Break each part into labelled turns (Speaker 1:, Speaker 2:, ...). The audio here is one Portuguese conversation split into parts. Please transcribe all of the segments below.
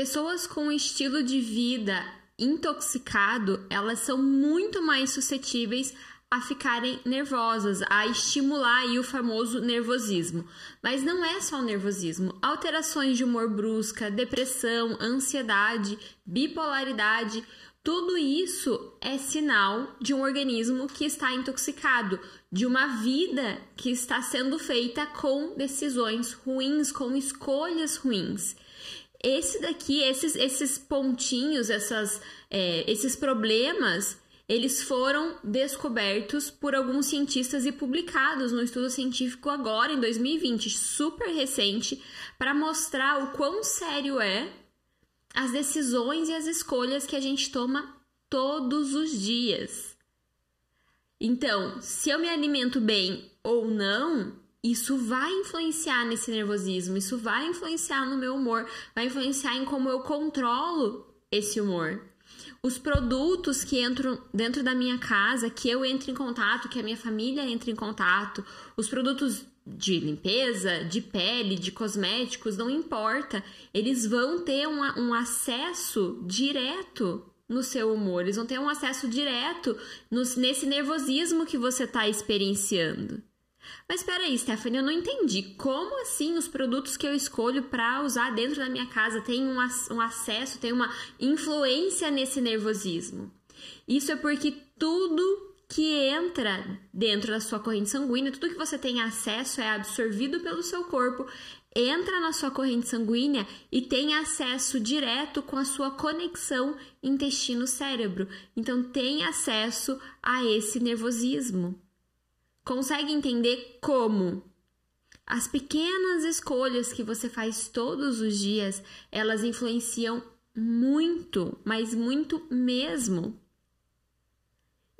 Speaker 1: Pessoas com estilo de vida intoxicado, elas são muito mais suscetíveis a ficarem nervosas, a estimular aí o famoso nervosismo. Mas não é só o nervosismo. Alterações de humor brusca, depressão, ansiedade, bipolaridade, tudo isso é sinal de um organismo que está intoxicado, de uma vida que está sendo feita com decisões ruins, com escolhas ruins. Esse daqui, esses, esses pontinhos, essas, é, esses problemas, eles foram descobertos por alguns cientistas e publicados no estudo científico agora, em 2020, super recente, para mostrar o quão sério é as decisões e as escolhas que a gente toma todos os dias. Então, se eu me alimento bem ou não, isso vai influenciar nesse nervosismo, isso vai influenciar no meu humor, vai influenciar em como eu controlo esse humor. Os produtos que entram dentro da minha casa, que eu entro em contato, que a minha família entra em contato, os produtos de limpeza, de pele, de cosméticos, não importa. Eles vão ter um, um acesso direto no seu humor, eles vão ter um acesso direto no, nesse nervosismo que você está experienciando. Mas espera aí, Stephanie, eu não entendi. Como assim os produtos que eu escolho para usar dentro da minha casa têm um, um acesso, têm uma influência nesse nervosismo? Isso é porque tudo que entra dentro da sua corrente sanguínea, tudo que você tem acesso é absorvido pelo seu corpo, entra na sua corrente sanguínea e tem acesso direto com a sua conexão intestino-cérebro. Então, tem acesso a esse nervosismo. Consegue entender como? As pequenas escolhas que você faz todos os dias, elas influenciam muito, mas muito mesmo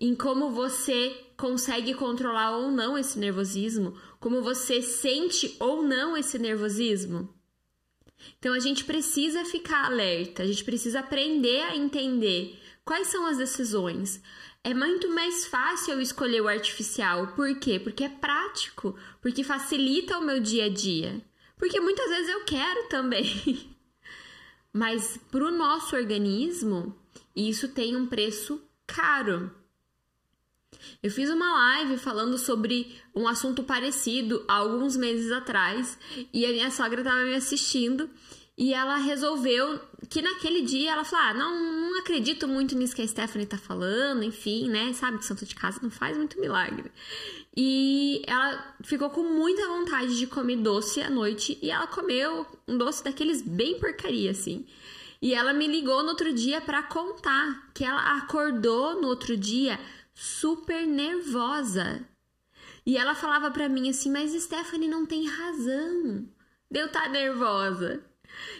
Speaker 1: em como você consegue controlar ou não esse nervosismo, como você sente ou não esse nervosismo. Então a gente precisa ficar alerta, a gente precisa aprender a entender quais são as decisões. É muito mais fácil eu escolher o artificial. Por quê? Porque é prático, porque facilita o meu dia a dia. Porque muitas vezes eu quero também. Mas para o nosso organismo, isso tem um preço caro. Eu fiz uma live falando sobre um assunto parecido há alguns meses atrás e a minha sogra estava me assistindo e ela resolveu que naquele dia ela falou: ah, não, não acredito muito nisso que a Stephanie tá falando, enfim, né? Sabe que santo de casa não faz muito milagre. E ela ficou com muita vontade de comer doce à noite e ela comeu um doce daqueles bem porcaria, assim. E ela me ligou no outro dia para contar que ela acordou no outro dia super nervosa. E ela falava para mim assim: "Mas Stephanie não tem razão. Deu tá nervosa".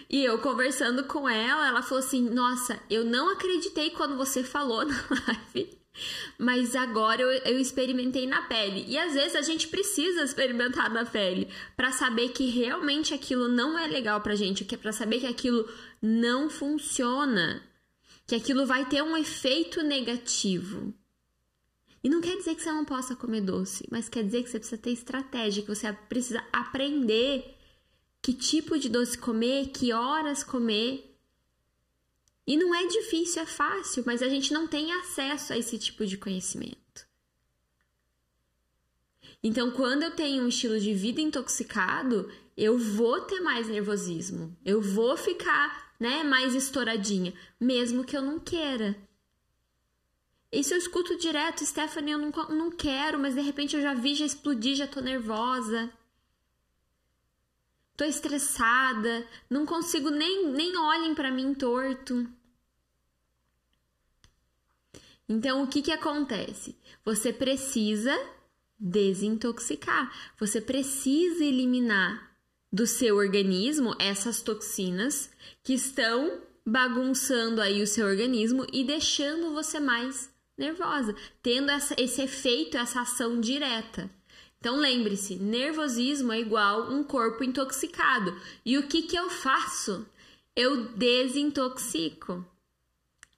Speaker 1: E eu conversando com ela, ela falou assim: "Nossa, eu não acreditei quando você falou na live". Mas agora eu, eu, experimentei na pele. E às vezes a gente precisa experimentar na pele para saber que realmente aquilo não é legal pra gente, que é para saber que aquilo não funciona, que aquilo vai ter um efeito negativo. E não quer dizer que você não possa comer doce, mas quer dizer que você precisa ter estratégia, que você precisa aprender que tipo de doce comer, que horas comer. E não é difícil, é fácil, mas a gente não tem acesso a esse tipo de conhecimento. Então, quando eu tenho um estilo de vida intoxicado, eu vou ter mais nervosismo, eu vou ficar, né, mais estouradinha, mesmo que eu não queira. Isso eu escuto direto, Stephanie, eu não, não quero, mas de repente eu já vi, já explodi, já tô nervosa. Tô estressada, não consigo nem, nem olhem para mim torto. Então, o que que acontece? Você precisa desintoxicar. Você precisa eliminar do seu organismo essas toxinas que estão bagunçando aí o seu organismo e deixando você mais nervosa, tendo essa, esse efeito, essa ação direta. Então lembre-se, nervosismo é igual um corpo intoxicado. E o que, que eu faço? Eu desintoxico.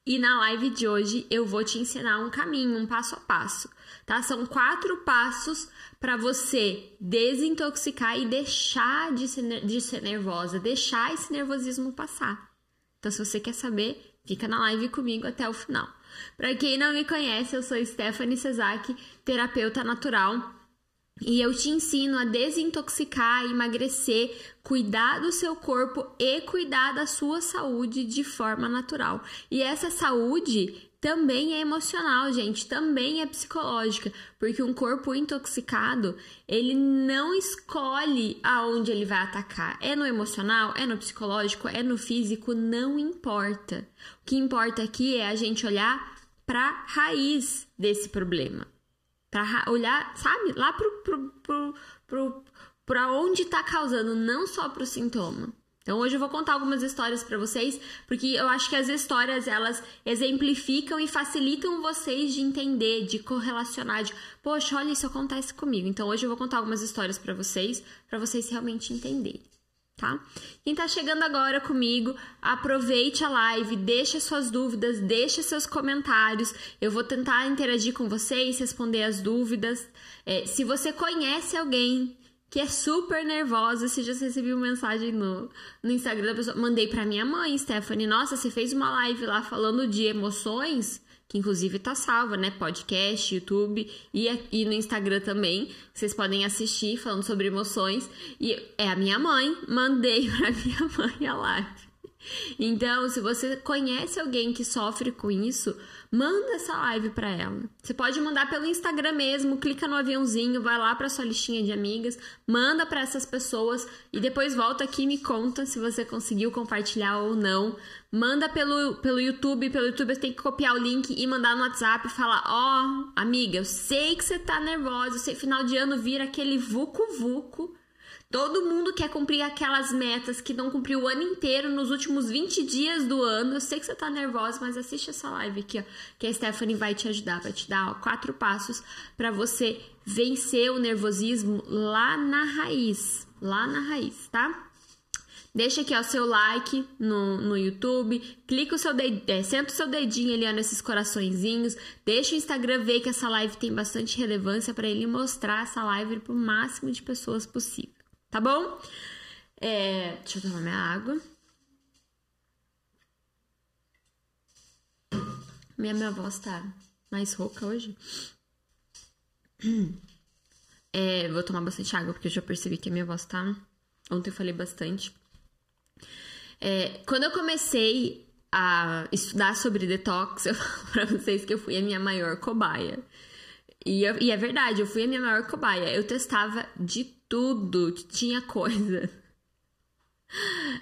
Speaker 1: E na live de hoje eu vou te ensinar um caminho, um passo a passo, tá? São quatro passos para você desintoxicar e deixar de ser, de ser nervosa, deixar esse nervosismo passar. Então, se você quer saber, fica na live comigo até o final. Para quem não me conhece, eu sou Stephanie Cesaki, terapeuta natural. E eu te ensino a desintoxicar, emagrecer, cuidar do seu corpo e cuidar da sua saúde de forma natural. E essa saúde também é emocional, gente, também é psicológica, porque um corpo intoxicado, ele não escolhe aonde ele vai atacar. É no emocional, é no psicológico, é no físico, não importa. O que importa aqui é a gente olhar para raiz desse problema. Para olhar, sabe, lá pro, pro, pro, pro, pra onde tá causando, não só pro sintoma. Então hoje eu vou contar algumas histórias para vocês, porque eu acho que as histórias elas exemplificam e facilitam vocês de entender, de correlacionar, de, poxa, olha isso acontece comigo. Então hoje eu vou contar algumas histórias para vocês, para vocês realmente entenderem tá? Quem tá chegando agora comigo, aproveite a live, deixe suas dúvidas, deixe seus comentários. Eu vou tentar interagir com vocês, responder as dúvidas. É, se você conhece alguém que é super nervosa, se já recebeu uma mensagem no, no Instagram da pessoa, mandei para minha mãe, Stephanie, nossa, você fez uma live lá falando de emoções, que inclusive tá salva, né? Podcast, YouTube e, e no Instagram também. Vocês podem assistir falando sobre emoções. E é a minha mãe, mandei pra minha mãe a live. Então, se você conhece alguém que sofre com isso, manda essa live para ela. Você pode mandar pelo Instagram mesmo, clica no aviãozinho, vai lá para sua listinha de amigas, manda para essas pessoas e depois volta aqui e me conta se você conseguiu compartilhar ou não. Manda pelo, pelo YouTube, pelo YouTube você tem que copiar o link e mandar no WhatsApp e falar: "Ó, oh, amiga, eu sei que você tá nervosa, eu sei final de ano vira aquele vucu vucu Todo mundo quer cumprir aquelas metas que não cumpriu o ano inteiro nos últimos 20 dias do ano. Eu sei que você tá nervosa, mas assiste essa live aqui, ó, que a Stephanie vai te ajudar, vai te dar ó, quatro passos para você vencer o nervosismo lá na raiz, lá na raiz, tá? Deixa aqui o seu like no, no YouTube, clica o seu dedinho, é, senta o seu dedinho ali ó, nesses coraçõezinhos, deixa o Instagram ver que essa live tem bastante relevância para ele mostrar essa live para o máximo de pessoas possível tá bom? É, deixa eu tomar minha água. Minha, minha voz tá mais rouca hoje. É, vou tomar bastante água porque eu já percebi que a minha voz tá. Ontem eu falei bastante. É, quando eu comecei a estudar sobre detox, eu falo pra vocês que eu fui a minha maior cobaia. E, eu, e é verdade, eu fui a minha maior cobaia. Eu testava de tudo, tinha coisa.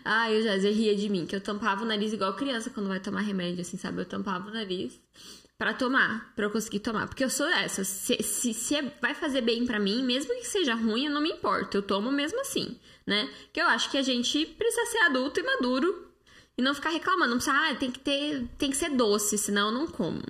Speaker 1: Ai, eu já, já ria de mim, que eu tampava o nariz igual criança quando vai tomar remédio, assim, sabe? Eu tampava o nariz para tomar, para eu conseguir tomar. Porque eu sou essa. Se, se, se é, vai fazer bem para mim, mesmo que seja ruim, eu não me importo. Eu tomo mesmo assim, né? Que eu acho que a gente precisa ser adulto e maduro e não ficar reclamando. Não precisa, ah, tem que ter, tem que ser doce, senão eu não como.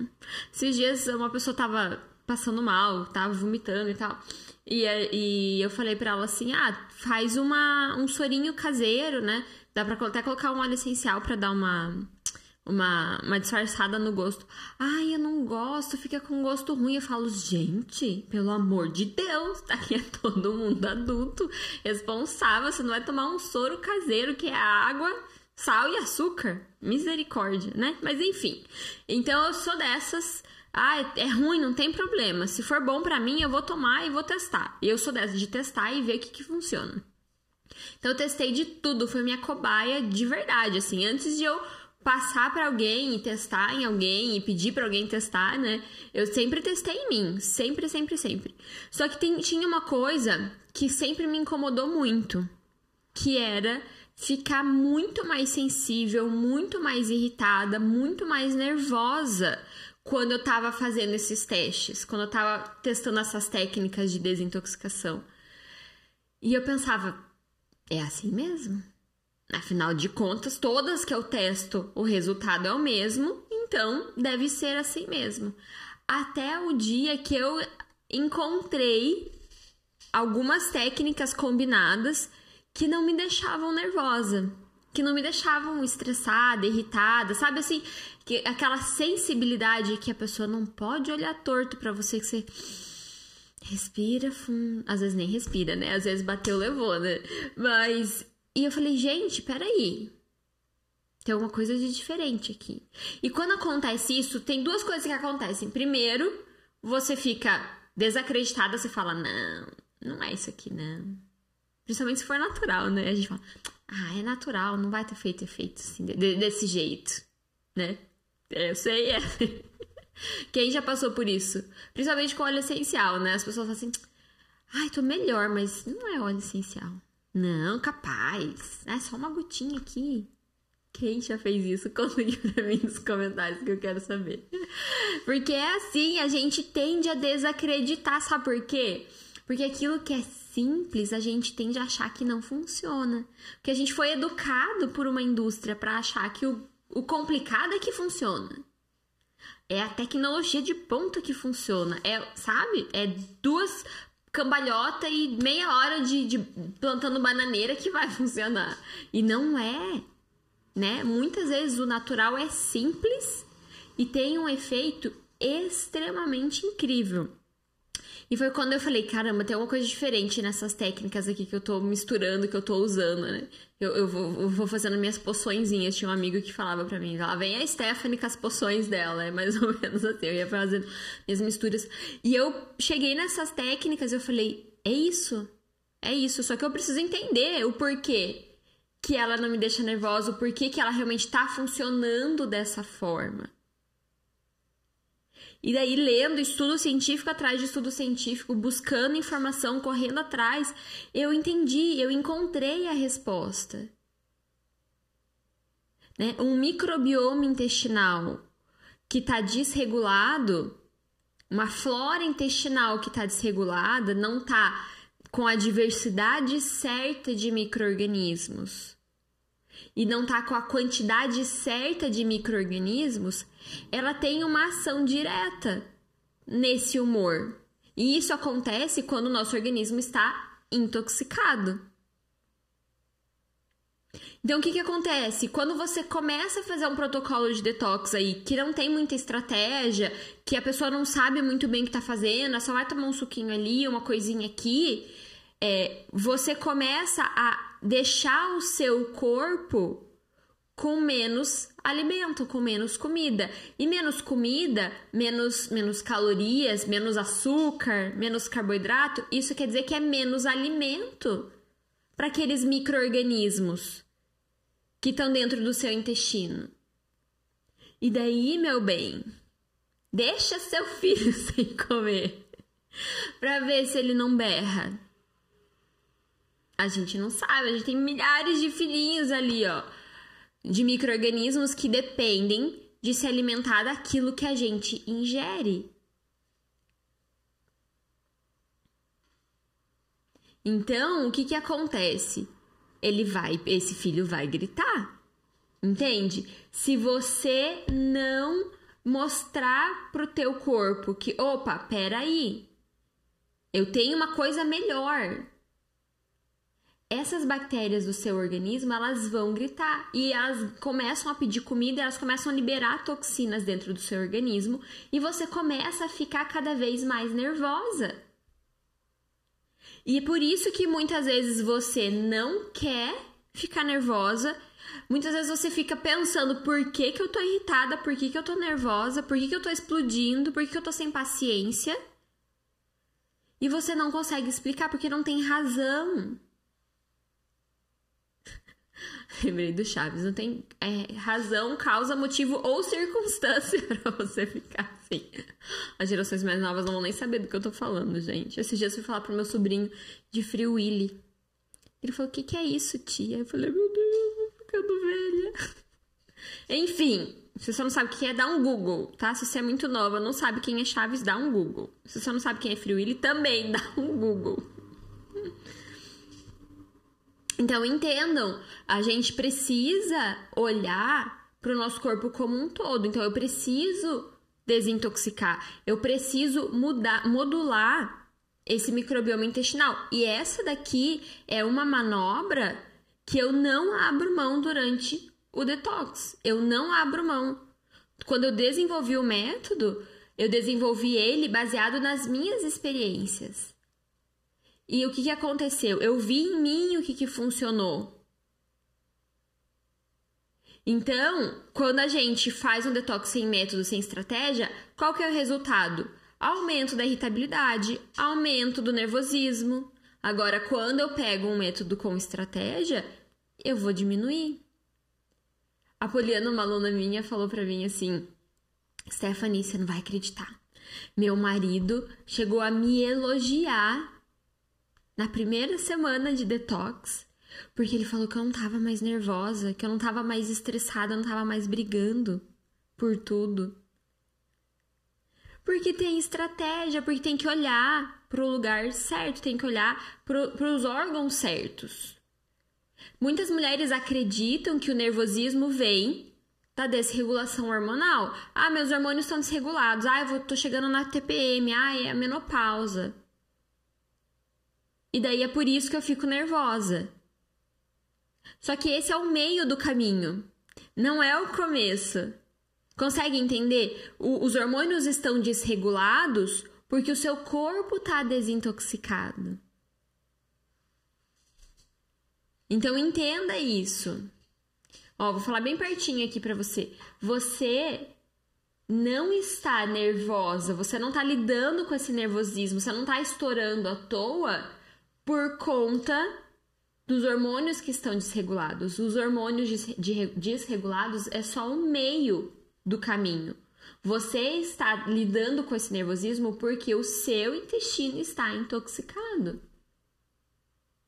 Speaker 1: Esses dias uma pessoa tava passando mal, tava vomitando e tal. E, e eu falei para ela assim: ah, faz uma, um sorinho caseiro, né? Dá pra até colocar um óleo essencial para dar uma, uma, uma disfarçada no gosto. Ai, eu não gosto, fica com gosto ruim. Eu falo, gente, pelo amor de Deus, aqui é todo mundo adulto, responsável. Você não vai tomar um soro caseiro que é água, sal e açúcar. Misericórdia, né? Mas enfim. Então eu sou dessas ah, é ruim, não tem problema. Se for bom para mim, eu vou tomar e vou testar. E eu sou dessa de testar e ver o que, que funciona. Então eu testei de tudo, foi minha cobaia de verdade, assim, antes de eu passar para alguém e testar em alguém e pedir para alguém testar, né? Eu sempre testei em mim, sempre, sempre, sempre. Só que tem, tinha uma coisa que sempre me incomodou muito, que era ficar muito mais sensível, muito mais irritada, muito mais nervosa quando eu tava fazendo esses testes, quando eu tava testando essas técnicas de desintoxicação. E eu pensava, é assim mesmo? Afinal de contas, todas que eu testo, o resultado é o mesmo, então deve ser assim mesmo. Até o dia que eu encontrei algumas técnicas combinadas que não me deixavam nervosa, que não me deixavam estressada, irritada, sabe assim, que aquela sensibilidade que a pessoa não pode olhar torto para você que você respira fundo, às vezes nem respira, né? Às vezes bateu, levou, né? Mas e eu falei, gente, peraí. Tem alguma coisa de diferente aqui. E quando acontece isso, tem duas coisas que acontecem. Primeiro, você fica desacreditada, você fala: não, não é isso aqui, não. Principalmente se for natural, né? A gente fala: ah, é natural, não vai ter feito efeito assim, de, desse jeito, né? É, eu sei, é. Quem já passou por isso? Principalmente com óleo essencial, né? As pessoas falam assim: ai, tô melhor, mas não é óleo essencial. Não, capaz. É só uma gotinha aqui. Quem já fez isso? Conta aqui pra mim nos comentários que eu quero saber. Porque é assim, a gente tende a desacreditar, sabe por quê? Porque aquilo que é simples, a gente tende a achar que não funciona. Porque a gente foi educado por uma indústria para achar que o, o complicado é que funciona. É a tecnologia de ponta que funciona. É, sabe? É duas cambalhota e meia hora de, de plantando bananeira que vai funcionar. E não é né? Muitas vezes o natural é simples e tem um efeito extremamente incrível. E foi quando eu falei, caramba, tem alguma coisa diferente nessas técnicas aqui que eu tô misturando, que eu tô usando, né? Eu, eu, vou, eu vou fazendo minhas poçõezinhas. Tinha um amigo que falava para mim, lá vem a Stephanie com as poções dela, é mais ou menos assim. Eu ia fazendo minhas misturas. E eu cheguei nessas técnicas, eu falei, é isso, é isso. Só que eu preciso entender o porquê que ela não me deixa nervosa, o porquê que ela realmente está funcionando dessa forma. E daí, lendo estudo científico atrás de estudo científico, buscando informação, correndo atrás, eu entendi, eu encontrei a resposta. Né? Um microbioma intestinal que está desregulado, uma flora intestinal que está desregulada, não está com a diversidade certa de micro-organismos e não está com a quantidade certa de micro-organismos, ela tem uma ação direta nesse humor. E isso acontece quando o nosso organismo está intoxicado. Então, o que, que acontece? Quando você começa a fazer um protocolo de detox aí, que não tem muita estratégia, que a pessoa não sabe muito bem o que está fazendo, só vai tomar um suquinho ali, uma coisinha aqui, é, você começa a deixar o seu corpo com menos alimento, com menos comida. E menos comida, menos, menos calorias, menos açúcar, menos carboidrato, isso quer dizer que é menos alimento para aqueles micro-organismos que estão dentro do seu intestino. E daí, meu bem, deixa seu filho sem comer para ver se ele não berra. A gente não sabe, a gente tem milhares de filhinhos ali, ó, de micro-organismos que dependem de se alimentar daquilo que a gente ingere. Então, o que que acontece? Ele vai, esse filho vai gritar. Entende? Se você não mostrar pro teu corpo que, opa, peraí, eu tenho uma coisa melhor essas bactérias do seu organismo elas vão gritar e elas começam a pedir comida, elas começam a liberar toxinas dentro do seu organismo e você começa a ficar cada vez mais nervosa. E é por isso que muitas vezes você não quer ficar nervosa. Muitas vezes você fica pensando por que, que eu tô irritada, por que, que eu tô nervosa, por que, que eu tô explodindo, por que, que eu tô sem paciência. E você não consegue explicar porque não tem razão. Lembrei do Chaves. Não tem é, razão, causa, motivo ou circunstância para você ficar assim. As gerações mais novas não vão nem saber do que eu tô falando, gente. Esses dias eu fui falar pro meu sobrinho de Free Willy. Ele falou: O que, que é isso, tia? Eu falei: Meu Deus, tô ficando velha. Enfim, se você não sabe o que é, dá um Google, tá? Se você é muito nova, não sabe quem é Chaves, dá um Google. Se você não sabe quem é Free Willy, também dá um Google. Então entendam, a gente precisa olhar para o nosso corpo como um todo. Então eu preciso desintoxicar, eu preciso mudar, modular esse microbioma intestinal. E essa daqui é uma manobra que eu não abro mão durante o detox. Eu não abro mão. Quando eu desenvolvi o método, eu desenvolvi ele baseado nas minhas experiências. E o que, que aconteceu? Eu vi em mim o que, que funcionou. Então, quando a gente faz um detox sem método, sem estratégia, qual que é o resultado? Aumento da irritabilidade, aumento do nervosismo. Agora, quando eu pego um método com estratégia, eu vou diminuir. A Poliana, uma aluna minha, falou para mim assim: Stephanie, você não vai acreditar. Meu marido chegou a me elogiar na primeira semana de detox, porque ele falou que eu não tava mais nervosa, que eu não tava mais estressada, eu não tava mais brigando por tudo. Porque tem estratégia, porque tem que olhar para o lugar certo, tem que olhar para os órgãos certos. Muitas mulheres acreditam que o nervosismo vem da desregulação hormonal. Ah, meus hormônios estão desregulados. Ah, eu tô chegando na TPM. Ah, é a menopausa. E daí é por isso que eu fico nervosa. Só que esse é o meio do caminho, não é o começo. Consegue entender? O, os hormônios estão desregulados porque o seu corpo está desintoxicado. Então entenda isso. Ó, vou falar bem pertinho aqui para você. Você não está nervosa, você não está lidando com esse nervosismo, você não está estourando à toa por conta dos hormônios que estão desregulados. Os hormônios desregulados é só o meio do caminho. Você está lidando com esse nervosismo porque o seu intestino está intoxicado.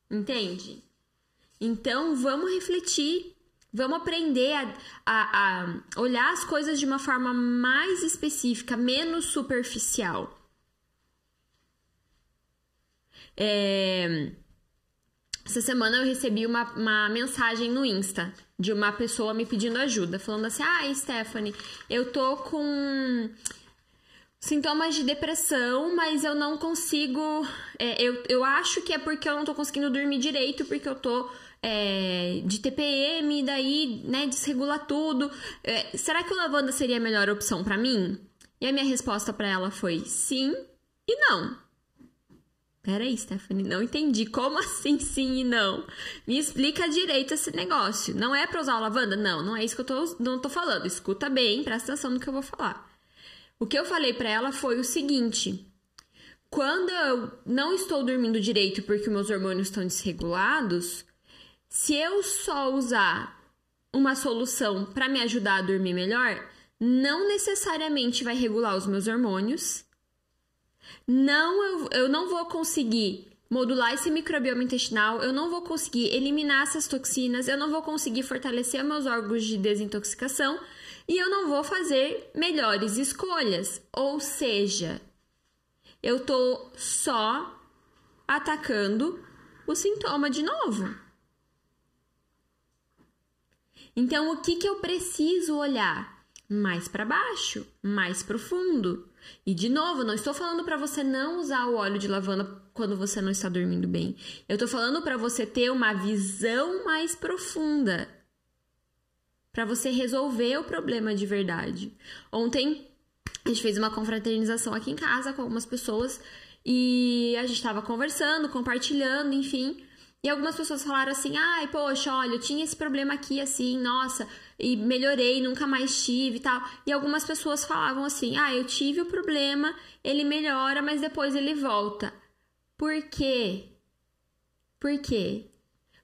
Speaker 1: Entende? Então vamos refletir, vamos aprender a, a, a olhar as coisas de uma forma mais específica, menos superficial. É... Essa semana eu recebi uma, uma mensagem no Insta de uma pessoa me pedindo ajuda, falando assim: Ah, Stephanie, eu tô com sintomas de depressão, mas eu não consigo. É, eu, eu acho que é porque eu não tô conseguindo dormir direito, porque eu tô é, de TPM, daí, né, desregula tudo. É, será que o lavanda seria a melhor opção para mim? E a minha resposta para ela foi sim e não. Peraí, Stephanie, não entendi. Como assim sim e não? Me explica direito esse negócio. Não é pra usar lavanda? Não, não é isso que eu tô, não tô falando. Escuta bem, presta atenção no que eu vou falar. O que eu falei para ela foi o seguinte: quando eu não estou dormindo direito porque meus hormônios estão desregulados, se eu só usar uma solução para me ajudar a dormir melhor, não necessariamente vai regular os meus hormônios não eu, eu não vou conseguir modular esse microbioma intestinal, eu não vou conseguir eliminar essas toxinas, eu não vou conseguir fortalecer meus órgãos de desintoxicação e eu não vou fazer melhores escolhas. Ou seja, eu tô só atacando o sintoma de novo. Então, o que, que eu preciso olhar? Mais para baixo, mais profundo. E de novo, não estou falando para você não usar o óleo de lavanda quando você não está dormindo bem. Eu estou falando para você ter uma visão mais profunda. Para você resolver o problema de verdade. Ontem a gente fez uma confraternização aqui em casa com algumas pessoas e a gente estava conversando, compartilhando, enfim. E algumas pessoas falaram assim: ai, poxa, olha, eu tinha esse problema aqui, assim, nossa, e melhorei, nunca mais tive e tal. E algumas pessoas falavam assim: ah, eu tive o problema, ele melhora, mas depois ele volta. Por quê? Por quê?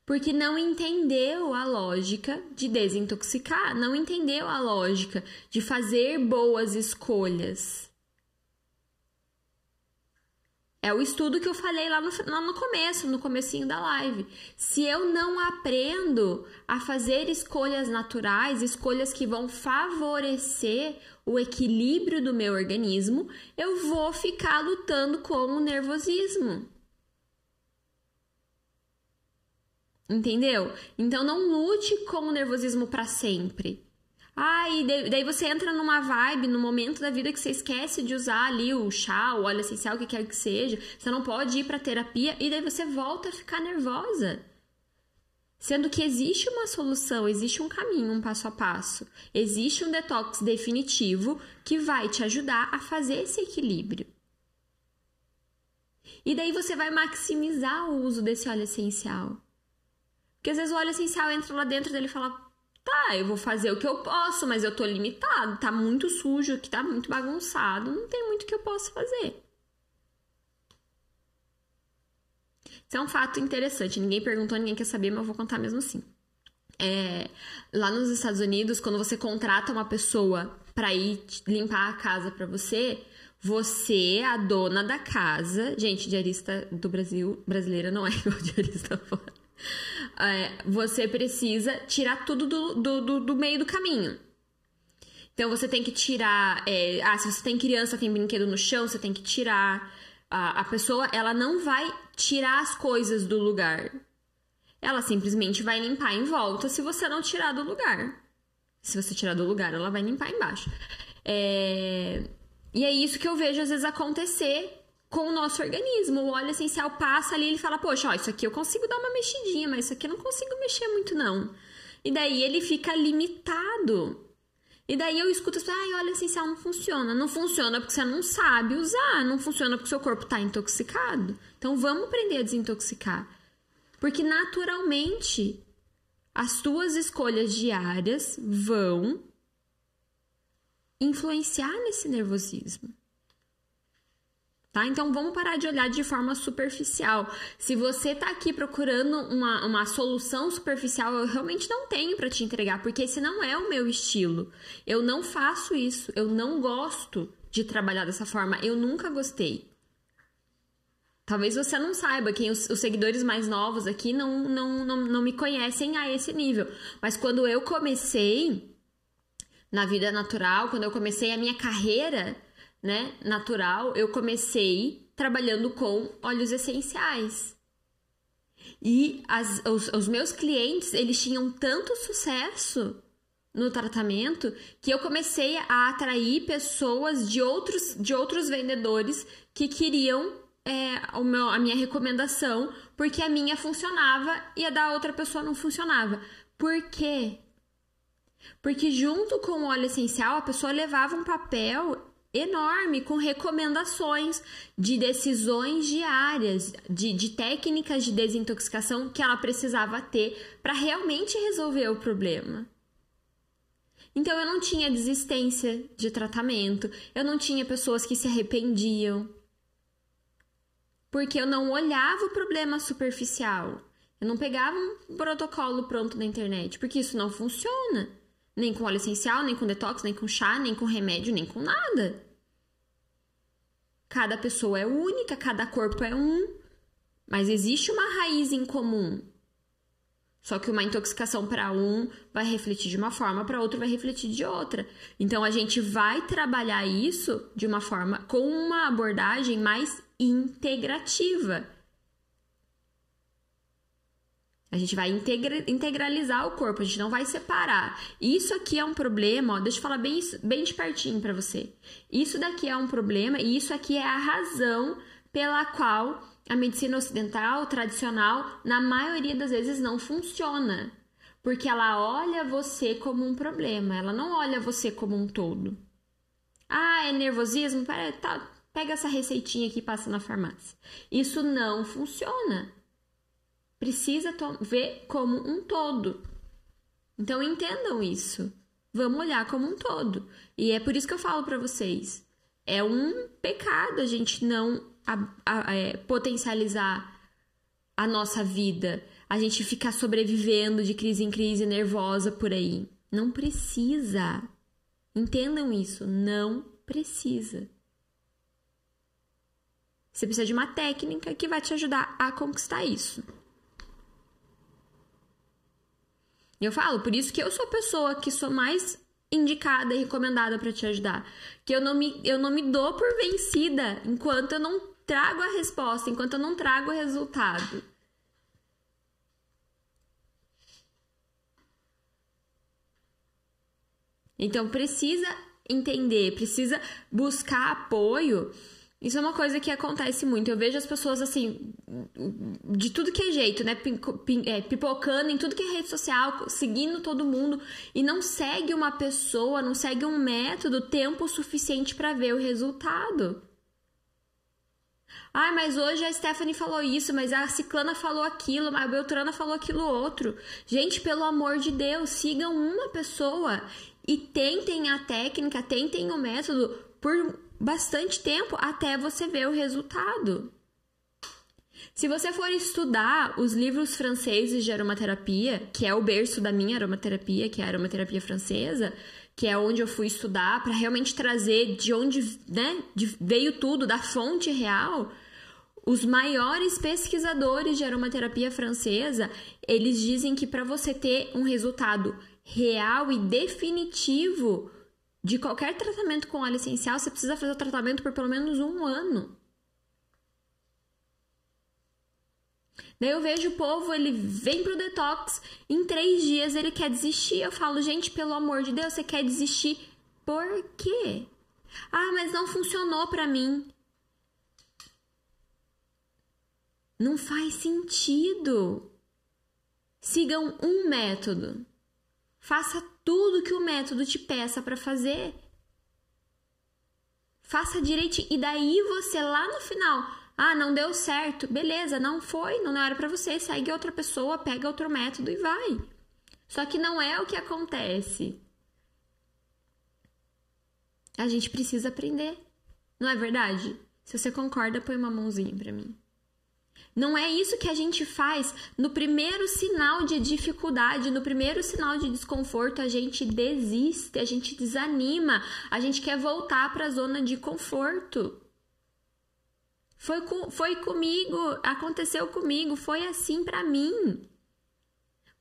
Speaker 1: Porque não entendeu a lógica de desintoxicar, não entendeu a lógica de fazer boas escolhas. É o estudo que eu falei lá no, lá no começo, no comecinho da live. Se eu não aprendo a fazer escolhas naturais, escolhas que vão favorecer o equilíbrio do meu organismo, eu vou ficar lutando com o nervosismo. Entendeu? Então não lute com o nervosismo para sempre. Ah, e daí você entra numa vibe, no momento da vida que você esquece de usar ali o chá, o óleo essencial, o que quer que seja. Você não pode ir para terapia e daí você volta a ficar nervosa. Sendo que existe uma solução, existe um caminho, um passo a passo. Existe um detox definitivo que vai te ajudar a fazer esse equilíbrio. E daí você vai maximizar o uso desse óleo essencial. Porque às vezes o óleo essencial entra lá dentro dele e fala: Tá, eu vou fazer o que eu posso, mas eu tô limitado, tá muito sujo, que tá muito bagunçado, não tem muito que eu possa fazer. Isso é um fato interessante. Ninguém perguntou, ninguém quer saber, mas eu vou contar mesmo assim. É, lá nos Estados Unidos, quando você contrata uma pessoa para ir limpar a casa para você, você, a dona da casa, gente, diarista do Brasil, brasileira não é igual diarista fora. É, você precisa tirar tudo do, do, do, do, meio do caminho. Então você tem que tirar. É, ah, se você tem criança, tem brinquedo no chão, você tem que tirar. A, a pessoa, ela não vai tirar as coisas do lugar. Ela simplesmente vai limpar em volta se você não tirar do lugar. Se você tirar do lugar, ela vai limpar embaixo. É... E é isso que eu vejo às vezes acontecer com o nosso organismo. O óleo essencial passa ali ele fala: Poxa, ó, isso aqui eu consigo dar uma mexidinha, mas isso aqui eu não consigo mexer muito, não. E daí ele fica limitado. E daí eu escuto assim, ai, óleo essencial não funciona. Não funciona porque você não sabe usar, não funciona porque seu corpo está intoxicado. Então vamos aprender a desintoxicar. Porque naturalmente as tuas escolhas diárias vão influenciar nesse nervosismo. Tá? Então vamos parar de olhar de forma superficial. Se você tá aqui procurando uma, uma solução superficial, eu realmente não tenho para te entregar, porque esse não é o meu estilo. Eu não faço isso, eu não gosto de trabalhar dessa forma, eu nunca gostei. Talvez você não saiba, quem os, os, seguidores mais novos aqui não, não, não, não me conhecem a esse nível. Mas quando eu comecei na vida natural, quando eu comecei a minha carreira, né, natural, eu comecei trabalhando com óleos essenciais. E as, os, os meus clientes, eles tinham tanto sucesso no tratamento que eu comecei a atrair pessoas de outros, de outros vendedores que queriam é, o meu, a minha recomendação porque a minha funcionava e a da outra pessoa não funcionava. Por quê? Porque junto com o óleo essencial, a pessoa levava um papel enorme com recomendações de decisões diárias, de, de técnicas de desintoxicação que ela precisava ter para realmente resolver o problema. Então eu não tinha desistência de tratamento, eu não tinha pessoas que se arrependiam, porque eu não olhava o problema superficial. Eu não pegava um protocolo pronto na internet, porque isso não funciona. Nem com óleo essencial, nem com detox, nem com chá, nem com remédio, nem com nada. Cada pessoa é única, cada corpo é um. Mas existe uma raiz em comum. Só que uma intoxicação para um vai refletir de uma forma, para outro vai refletir de outra. Então a gente vai trabalhar isso de uma forma com uma abordagem mais integrativa a gente vai integra integralizar o corpo, a gente não vai separar. Isso aqui é um problema, ó, deixa eu falar bem, bem de pertinho para você. Isso daqui é um problema e isso aqui é a razão pela qual a medicina ocidental tradicional, na maioria das vezes, não funciona. Porque ela olha você como um problema, ela não olha você como um todo. Ah, é nervosismo? Pera, tá, pega essa receitinha aqui e passa na farmácia. Isso não funciona precisa ver como um todo. Então entendam isso. Vamos olhar como um todo. E é por isso que eu falo para vocês. É um pecado a gente não a, a, é, potencializar a nossa vida, a gente ficar sobrevivendo de crise em crise nervosa por aí. Não precisa. Entendam isso, não precisa. Você precisa de uma técnica que vai te ajudar a conquistar isso. Eu falo, por isso que eu sou a pessoa que sou mais indicada e recomendada para te ajudar. Que eu não, me, eu não me dou por vencida enquanto eu não trago a resposta, enquanto eu não trago o resultado. Então precisa entender, precisa buscar apoio isso é uma coisa que acontece muito. Eu vejo as pessoas assim, de tudo que é jeito, né? É, pipocando em tudo que é rede social, seguindo todo mundo e não segue uma pessoa, não segue um método tempo suficiente para ver o resultado. Ah, mas hoje a Stephanie falou isso, mas a Ciclana falou aquilo, a Beltrana falou aquilo outro. Gente, pelo amor de Deus, sigam uma pessoa e tentem a técnica, tentem o método por bastante tempo até você ver o resultado. Se você for estudar os livros franceses de aromaterapia, que é o berço da minha aromaterapia, que é a aromaterapia francesa, que é onde eu fui estudar para realmente trazer de onde né, de, veio tudo, da fonte real, os maiores pesquisadores de aromaterapia francesa, eles dizem que para você ter um resultado real e definitivo de qualquer tratamento com óleo essencial, você precisa fazer o tratamento por pelo menos um ano. Daí eu vejo o povo, ele vem pro detox, em três dias ele quer desistir. Eu falo, gente, pelo amor de Deus, você quer desistir por quê? Ah, mas não funcionou para mim. Não faz sentido. Sigam um método. Faça tudo que o método te peça para fazer. Faça direito e daí você lá no final ah, não deu certo. Beleza, não foi, não era para você. Segue outra pessoa, pega outro método e vai. Só que não é o que acontece. A gente precisa aprender. Não é verdade? Se você concorda, põe uma mãozinha para mim. Não é isso que a gente faz. No primeiro sinal de dificuldade, no primeiro sinal de desconforto, a gente desiste, a gente desanima, a gente quer voltar para a zona de conforto. Foi, com, foi comigo, aconteceu comigo, foi assim para mim.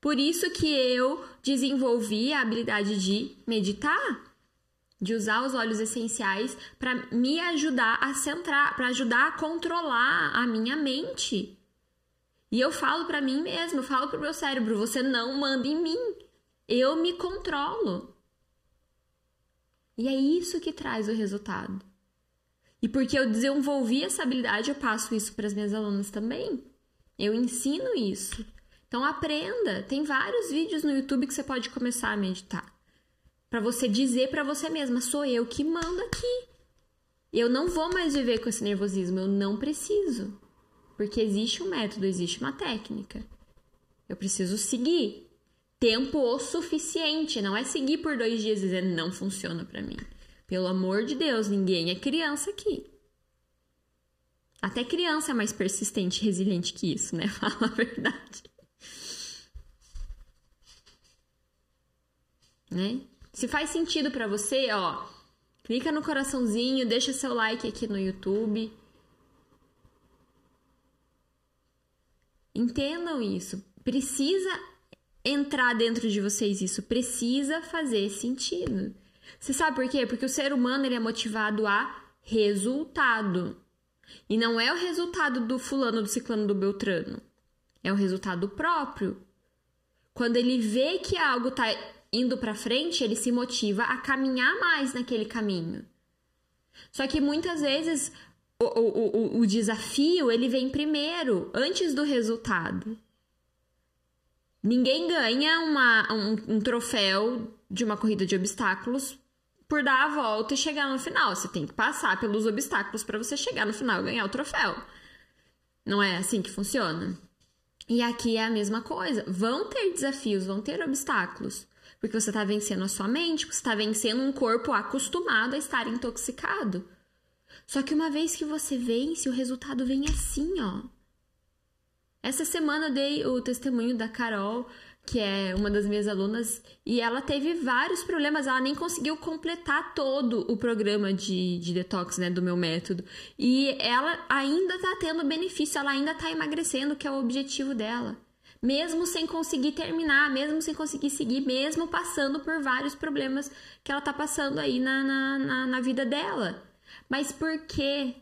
Speaker 1: Por isso que eu desenvolvi a habilidade de meditar, de usar os óleos essenciais para me ajudar a centrar, para ajudar a controlar a minha mente. E eu falo para mim mesmo, eu falo pro meu cérebro, você não manda em mim. Eu me controlo. E é isso que traz o resultado. E porque eu desenvolvi essa habilidade, eu passo isso para as minhas alunas também. Eu ensino isso. Então aprenda. Tem vários vídeos no YouTube que você pode começar a meditar. Para você dizer para você mesma, sou eu que mando aqui. Eu não vou mais viver com esse nervosismo, eu não preciso. Porque existe um método, existe uma técnica. Eu preciso seguir. Tempo o suficiente, não é seguir por dois dias e dizer não funciona para mim. Pelo amor de Deus, ninguém é criança aqui. Até criança é mais persistente e resiliente que isso, né? Fala a verdade. Né? Se faz sentido para você, ó, clica no coraçãozinho, deixa seu like aqui no YouTube. Entendam isso. Precisa entrar dentro de vocês isso, precisa fazer sentido. Você sabe por quê? Porque o ser humano ele é motivado a resultado. E não é o resultado do fulano, do ciclano, do beltrano. É o resultado próprio. Quando ele vê que algo está indo para frente, ele se motiva a caminhar mais naquele caminho. Só que muitas vezes o, o, o, o desafio ele vem primeiro, antes do resultado. Ninguém ganha uma, um, um troféu de uma corrida de obstáculos por dar a volta e chegar no final. Você tem que passar pelos obstáculos para você chegar no final e ganhar o troféu. Não é assim que funciona. E aqui é a mesma coisa. Vão ter desafios, vão ter obstáculos. Porque você está vencendo a sua mente, você está vencendo um corpo acostumado a estar intoxicado. Só que uma vez que você vence, o resultado vem assim, ó. Essa semana eu dei o testemunho da Carol que é uma das minhas alunas, e ela teve vários problemas, ela nem conseguiu completar todo o programa de, de detox, né, do meu método. E ela ainda tá tendo benefício, ela ainda tá emagrecendo, que é o objetivo dela. Mesmo sem conseguir terminar, mesmo sem conseguir seguir, mesmo passando por vários problemas que ela tá passando aí na, na, na, na vida dela. Mas por quê?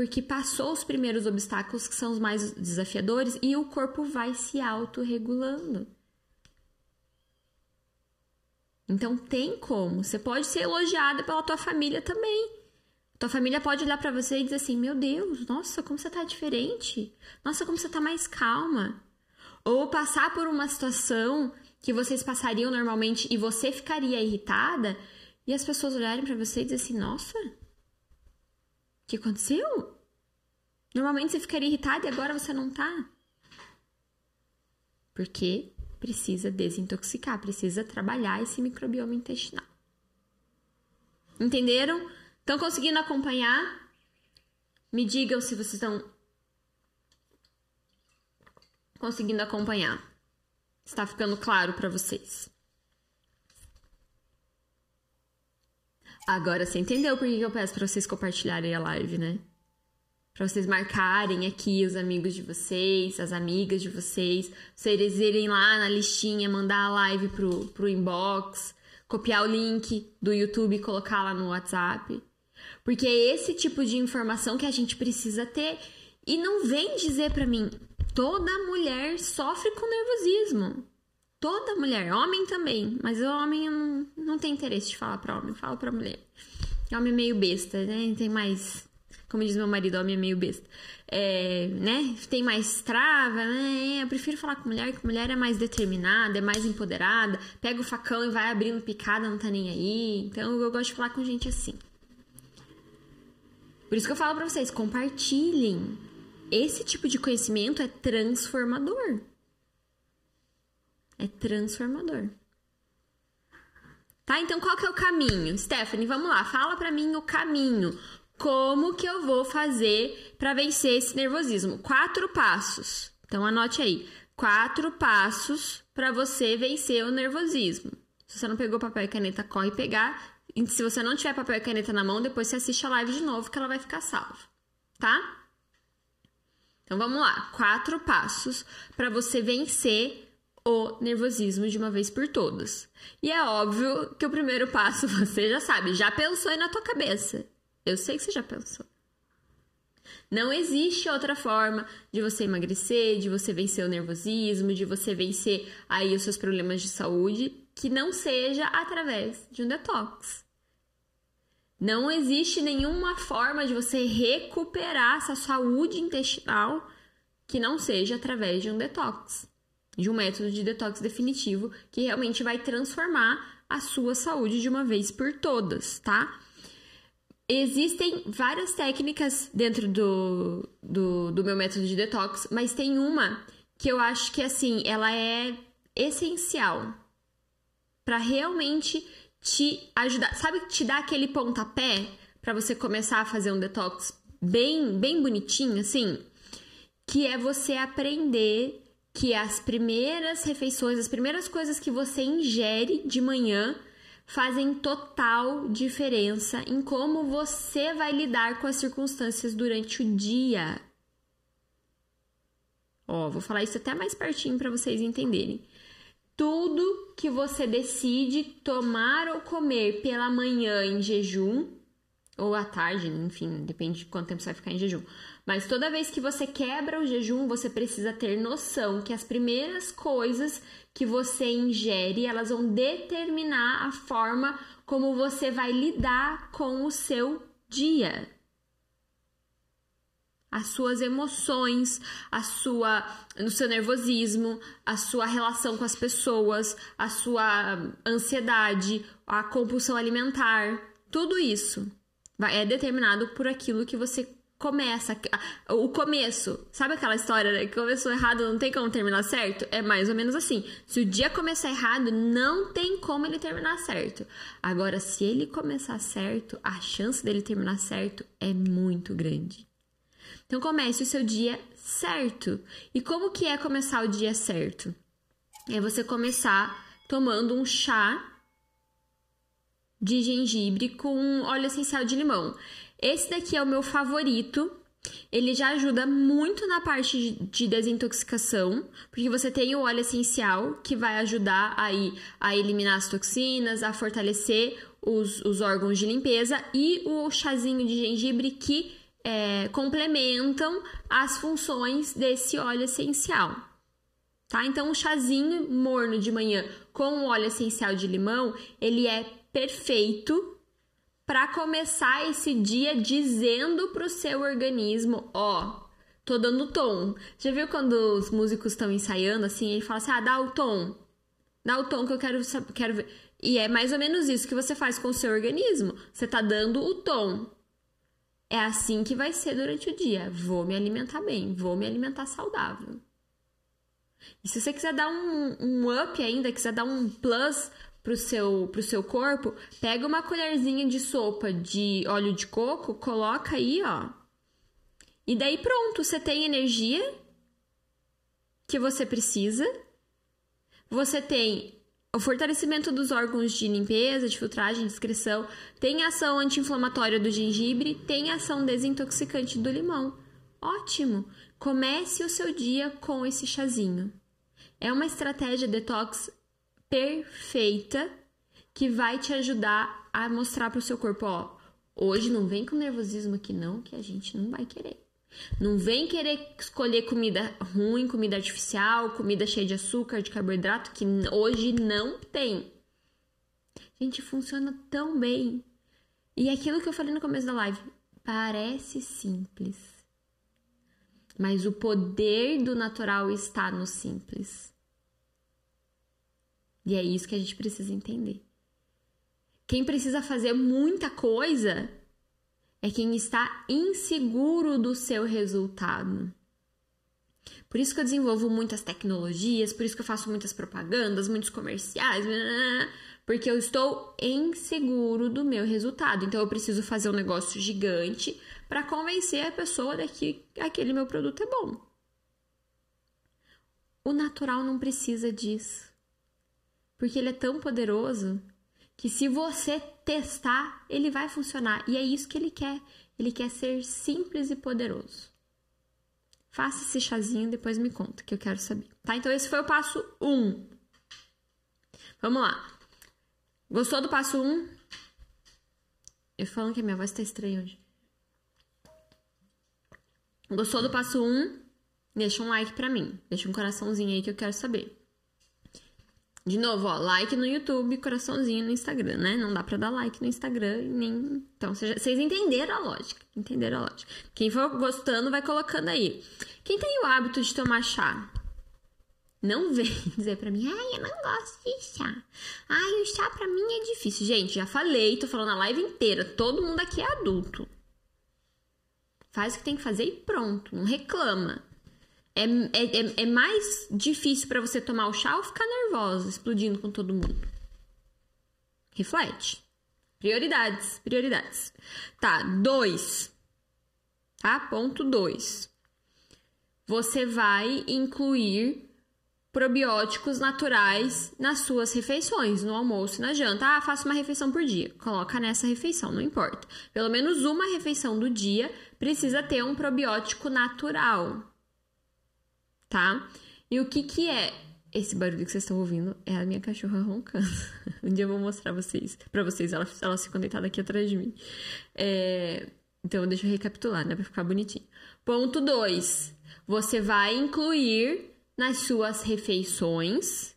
Speaker 1: porque passou os primeiros obstáculos que são os mais desafiadores e o corpo vai se autorregulando. Então tem como. Você pode ser elogiada pela tua família também. Tua família pode olhar para você e dizer assim: "Meu Deus, nossa, como você tá diferente. Nossa, como você tá mais calma." Ou passar por uma situação que vocês passariam normalmente e você ficaria irritada e as pessoas olharem para você e dizer assim: "Nossa, que aconteceu? Normalmente você ficaria irritado e agora você não tá. Porque precisa desintoxicar, precisa trabalhar esse microbioma intestinal. Entenderam? Estão conseguindo acompanhar? Me digam se vocês estão conseguindo acompanhar. Está ficando claro para vocês. Agora você entendeu por que eu peço para vocês compartilharem a live, né? Para vocês marcarem aqui os amigos de vocês, as amigas de vocês, vocês irem lá na listinha, mandar a live pro, pro inbox, copiar o link do YouTube e colocar lá no WhatsApp. Porque é esse tipo de informação que a gente precisa ter. E não vem dizer para mim, toda mulher sofre com nervosismo. Toda mulher, homem também, mas o homem não, não tem interesse de falar pra homem, fala pra mulher. Homem é meio besta, né? Tem mais, como diz meu marido, homem é meio besta. É, né? Tem mais trava, né? Eu prefiro falar com mulher, que mulher é mais determinada, é mais empoderada, pega o facão e vai abrindo picada, não tá nem aí. Então eu gosto de falar com gente assim. Por isso que eu falo pra vocês, compartilhem. Esse tipo de conhecimento é transformador é transformador. Tá? Então qual que é o caminho? Stephanie, vamos lá, fala para mim o caminho. Como que eu vou fazer para vencer esse nervosismo? Quatro passos. Então anote aí. Quatro passos para você vencer o nervosismo. Se você não pegou papel e caneta, corre pegar. Se você não tiver papel e caneta na mão, depois você assiste a live de novo que ela vai ficar salva, tá? Então vamos lá, quatro passos para você vencer o nervosismo de uma vez por todas. E é óbvio que o primeiro passo você já sabe, já pensou aí na tua cabeça. Eu sei que você já pensou. Não existe outra forma de você emagrecer, de você vencer o nervosismo, de você vencer aí os seus problemas de saúde, que não seja através de um detox. Não existe nenhuma forma de você recuperar essa saúde intestinal que não seja através de um detox de um método de detox definitivo que realmente vai transformar a sua saúde de uma vez por todas, tá? Existem várias técnicas dentro do, do, do meu método de detox, mas tem uma que eu acho que, assim, ela é essencial para realmente te ajudar. Sabe, te dar aquele pontapé para você começar a fazer um detox bem, bem bonitinho, assim? Que é você aprender que as primeiras refeições, as primeiras coisas que você ingere de manhã fazem total diferença em como você vai lidar com as circunstâncias durante o dia. Ó, vou falar isso até mais pertinho para vocês entenderem. Tudo que você decide tomar ou comer pela manhã em jejum, ou à tarde, enfim, depende de quanto tempo você vai ficar em jejum. Mas toda vez que você quebra o jejum, você precisa ter noção que as primeiras coisas que você ingere, elas vão determinar a forma como você vai lidar com o seu dia. As suas emoções, a sua, o seu nervosismo, a sua relação com as pessoas, a sua ansiedade, a compulsão alimentar, tudo isso é determinado por aquilo que você começa. O começo. Sabe aquela história, né? Que começou errado, não tem como terminar certo? É mais ou menos assim. Se o dia começar errado, não tem como ele terminar certo. Agora, se ele começar certo, a chance dele terminar certo é muito grande. Então comece o seu dia certo. E como que é começar o dia certo? É você começar tomando um chá de gengibre com óleo essencial de limão. Esse daqui é o meu favorito. Ele já ajuda muito na parte de desintoxicação, porque você tem o óleo essencial que vai ajudar aí a eliminar as toxinas, a fortalecer os, os órgãos de limpeza e o chazinho de gengibre que é, complementam as funções desse óleo essencial. Tá? Então, o chazinho morno de manhã com o óleo essencial de limão, ele é perfeito para começar esse dia dizendo pro seu organismo, ó, tô dando tom. Já viu quando os músicos estão ensaiando assim, ele fala assim: "Ah, dá o tom. Dá o tom que eu quero quero ver". E é mais ou menos isso que você faz com o seu organismo. Você tá dando o tom. É assim que vai ser durante o dia. Vou me alimentar bem, vou me alimentar saudável. E se você quiser dar um, um up ainda, quiser dar um plus pro seu, pro seu corpo, pega uma colherzinha de sopa de óleo de coco, coloca aí, ó. E daí pronto, você tem energia que você precisa. Você tem o fortalecimento dos órgãos de limpeza, de filtragem, de excreção, tem ação anti-inflamatória do gengibre, tem ação desintoxicante do limão. Ótimo! Comece o seu dia com esse chazinho. É uma estratégia detox perfeita que vai te ajudar a mostrar para o seu corpo, ó, hoje não vem com nervosismo aqui não, que a gente não vai querer. Não vem querer escolher comida ruim, comida artificial, comida cheia de açúcar, de carboidrato, que hoje não tem. Gente, funciona tão bem. E aquilo que eu falei no começo da live, parece simples. Mas o poder do natural está no simples. E é isso que a gente precisa entender. Quem precisa fazer muita coisa é quem está inseguro do seu resultado. Por isso que eu desenvolvo muitas tecnologias, por isso que eu faço muitas propagandas, muitos comerciais, porque eu estou inseguro do meu resultado. Então eu preciso fazer um negócio gigante para convencer a pessoa de que aquele meu produto é bom. O natural não precisa disso. Porque ele é tão poderoso que se você testar, ele vai funcionar. E é isso que ele quer. Ele quer ser simples e poderoso. Faça esse chazinho, depois me conta, que eu quero saber. Tá? Então, esse foi o passo 1. Um. Vamos lá. Gostou do passo 1? Um? Eu falando que a minha voz tá estranha hoje. Gostou do passo 1? Um? Deixa um like pra mim. Deixa um coraçãozinho aí que eu quero saber. De novo, ó, like no YouTube, coraçãozinho no Instagram, né? Não dá pra dar like no Instagram nem. Então, vocês entenderam a lógica. Entenderam a lógica. Quem for gostando, vai colocando aí. Quem tem o hábito de tomar chá? Não vem dizer pra mim, ai, eu não gosto de chá. Ai, o chá pra mim é difícil. Gente, já falei, tô falando a live inteira. Todo mundo aqui é adulto. Faz o que tem que fazer e pronto. Não reclama. É, é, é, é mais difícil para você tomar o chá ou ficar nervosa, explodindo com todo mundo? Reflete. Prioridades, prioridades. Tá, dois. Tá? Ponto dois. Você vai incluir probióticos naturais nas suas refeições, no almoço e na janta. Ah, faço uma refeição por dia. Coloca nessa refeição, não importa. Pelo menos uma refeição do dia precisa ter um probiótico natural tá? E o que que é esse barulho que vocês estão ouvindo? É a minha cachorra roncando. um dia eu vou mostrar vocês, para vocês, ela, ela ficou deitada aqui atrás de mim. É... Então, deixa eu recapitular, né, pra ficar bonitinho. Ponto 2. Você vai incluir nas suas refeições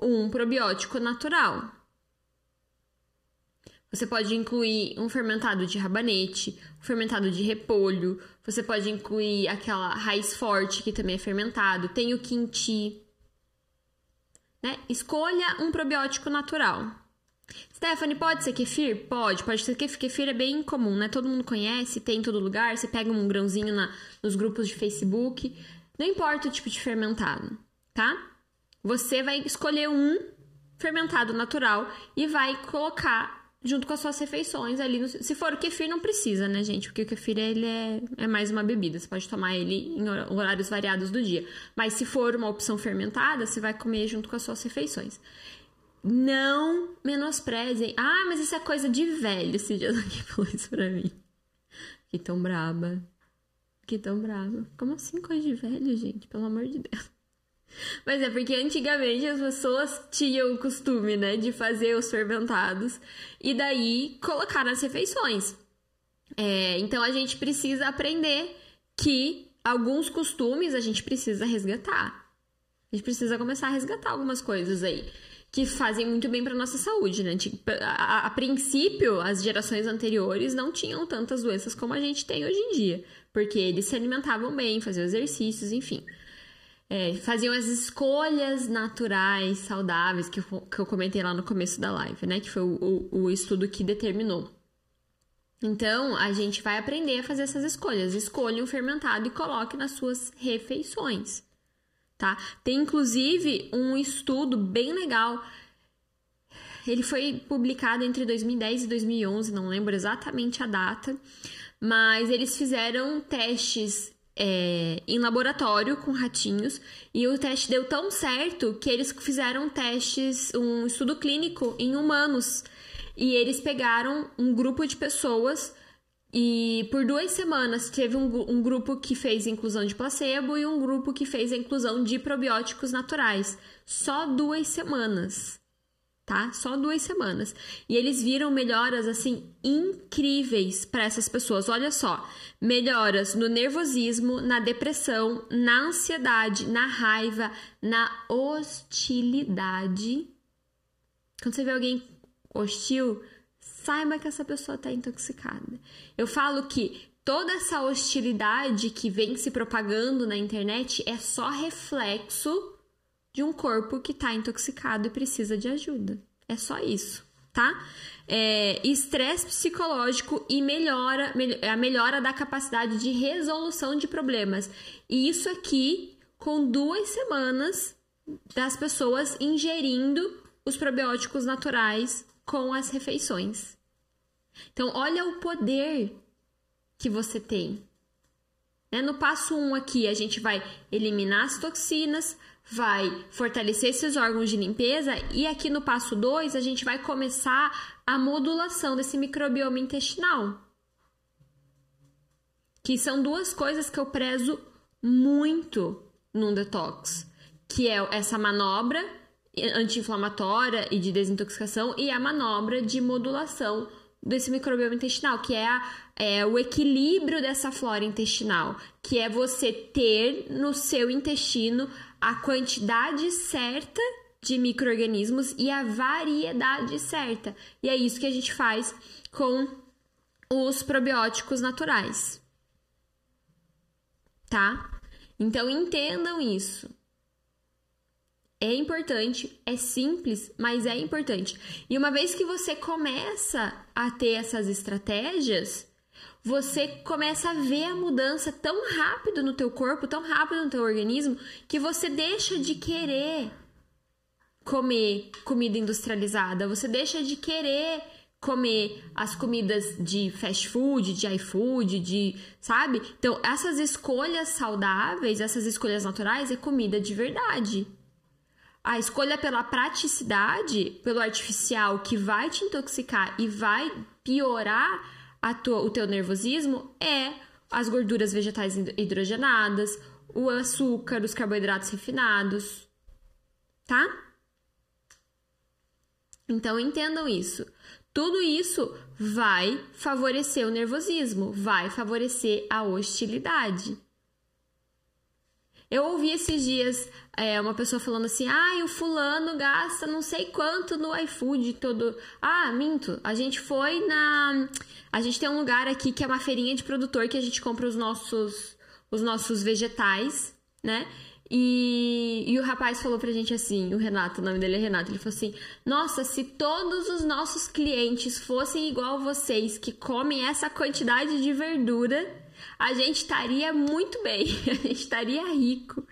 Speaker 1: um probiótico natural. Você pode incluir um fermentado de rabanete, um fermentado de repolho, você pode incluir aquela raiz forte que também é fermentado, tem o quinti. Né? Escolha um probiótico natural. Stephanie, pode ser kefir? Pode, pode ser kefir. Kefir é bem comum, né? Todo mundo conhece, tem em todo lugar. Você pega um grãozinho na, nos grupos de Facebook. Não importa o tipo de fermentado, tá? Você vai escolher um fermentado natural e vai colocar junto com as suas refeições ali. No... Se for o kefir, não precisa, né, gente? Porque o kefir ele é, é mais uma bebida. Você pode tomar ele em horários variados do dia. Mas se for uma opção fermentada, você vai comer junto com as suas refeições. Não menosprezem. Ah, mas isso é coisa de velho. Esse dia alguém falou isso pra mim. Que tão braba. Que tão braba. Como assim coisa de velho, gente? Pelo amor de Deus. Mas é porque antigamente as pessoas tinham o costume, né, de fazer os fermentados e daí colocar nas refeições. É, então a gente precisa aprender que alguns costumes a gente precisa resgatar. A gente precisa começar a resgatar algumas coisas aí que fazem muito bem para nossa saúde, né? A, a, a, princípio, as gerações anteriores não tinham tantas doenças como a gente tem hoje em dia, porque eles se alimentavam bem, faziam exercícios, enfim é, faziam as escolhas naturais, saudáveis, que eu, que eu comentei lá no começo da live, né? Que foi o, o, o estudo que determinou. Então, a gente vai aprender a fazer essas escolhas. Escolha um fermentado e coloque nas suas refeições, tá? Tem inclusive um estudo bem legal. Ele foi publicado entre 2010 e 2011, não lembro exatamente a data, mas eles fizeram testes é, em laboratório com ratinhos e o teste deu tão certo que eles fizeram testes, um estudo clínico em humanos. E eles pegaram um grupo de pessoas e por duas semanas teve um, um, grupo que fez inclusão de placebo e um grupo que fez a inclusão de probióticos naturais. Só duas semanas. Tá? Só duas semanas. E eles viram melhoras assim incríveis para essas pessoas. Olha só, melhoras no nervosismo, na depressão, na ansiedade, na raiva, na hostilidade. Quando você vê alguém hostil, saiba que essa pessoa está intoxicada. Eu falo que toda essa hostilidade que vem se propagando na internet é só reflexo de um corpo que está intoxicado e precisa de ajuda. É só isso, tá? É, estresse psicológico e melhora, a melhora da capacidade de resolução de problemas. E isso aqui com duas semanas das pessoas ingerindo os probióticos naturais com as refeições. Então, olha o poder que você tem. Né? No passo 1 um aqui, a gente vai eliminar as toxinas, vai fortalecer esses órgãos de limpeza, e aqui no passo 2, a gente vai começar a modulação desse microbioma intestinal. Que são duas coisas que eu prezo muito num detox, que é essa manobra anti-inflamatória e de desintoxicação e a manobra de modulação desse microbioma intestinal, que é, a, é, o equilíbrio dessa flora intestinal, que é você ter no seu intestino a quantidade certa de micro-organismos e a variedade certa. E é isso que a gente faz com os probióticos naturais. Tá? Então entendam isso. É importante, é simples, mas é importante. E uma vez que você começa a ter essas estratégias, você começa a ver a mudança tão rápido no teu corpo, tão rápido no teu organismo, que você deixa de querer comer comida industrializada, você deixa de querer comer as comidas de fast food, de iFood, de, sabe? Então, essas escolhas saudáveis, essas escolhas naturais é comida de verdade. A escolha pela praticidade, pelo artificial que vai te intoxicar e vai piorar tua, o teu nervosismo é as gorduras vegetais hidrogenadas, o açúcar, os carboidratos refinados, tá? Então entendam isso. Tudo isso vai favorecer o nervosismo, vai favorecer a hostilidade. Eu ouvi esses dias é, uma pessoa falando assim: ah, o fulano gasta não sei quanto no iFood todo. Ah, minto. A gente foi na. A gente tem um lugar aqui que é uma feirinha de produtor que a gente compra os nossos, os nossos vegetais, né? E, e o rapaz falou pra gente assim, o Renato, o nome dele é Renato, ele falou assim: Nossa, se todos os nossos clientes fossem igual vocês, que comem essa quantidade de verdura, a gente estaria muito bem, a gente estaria rico.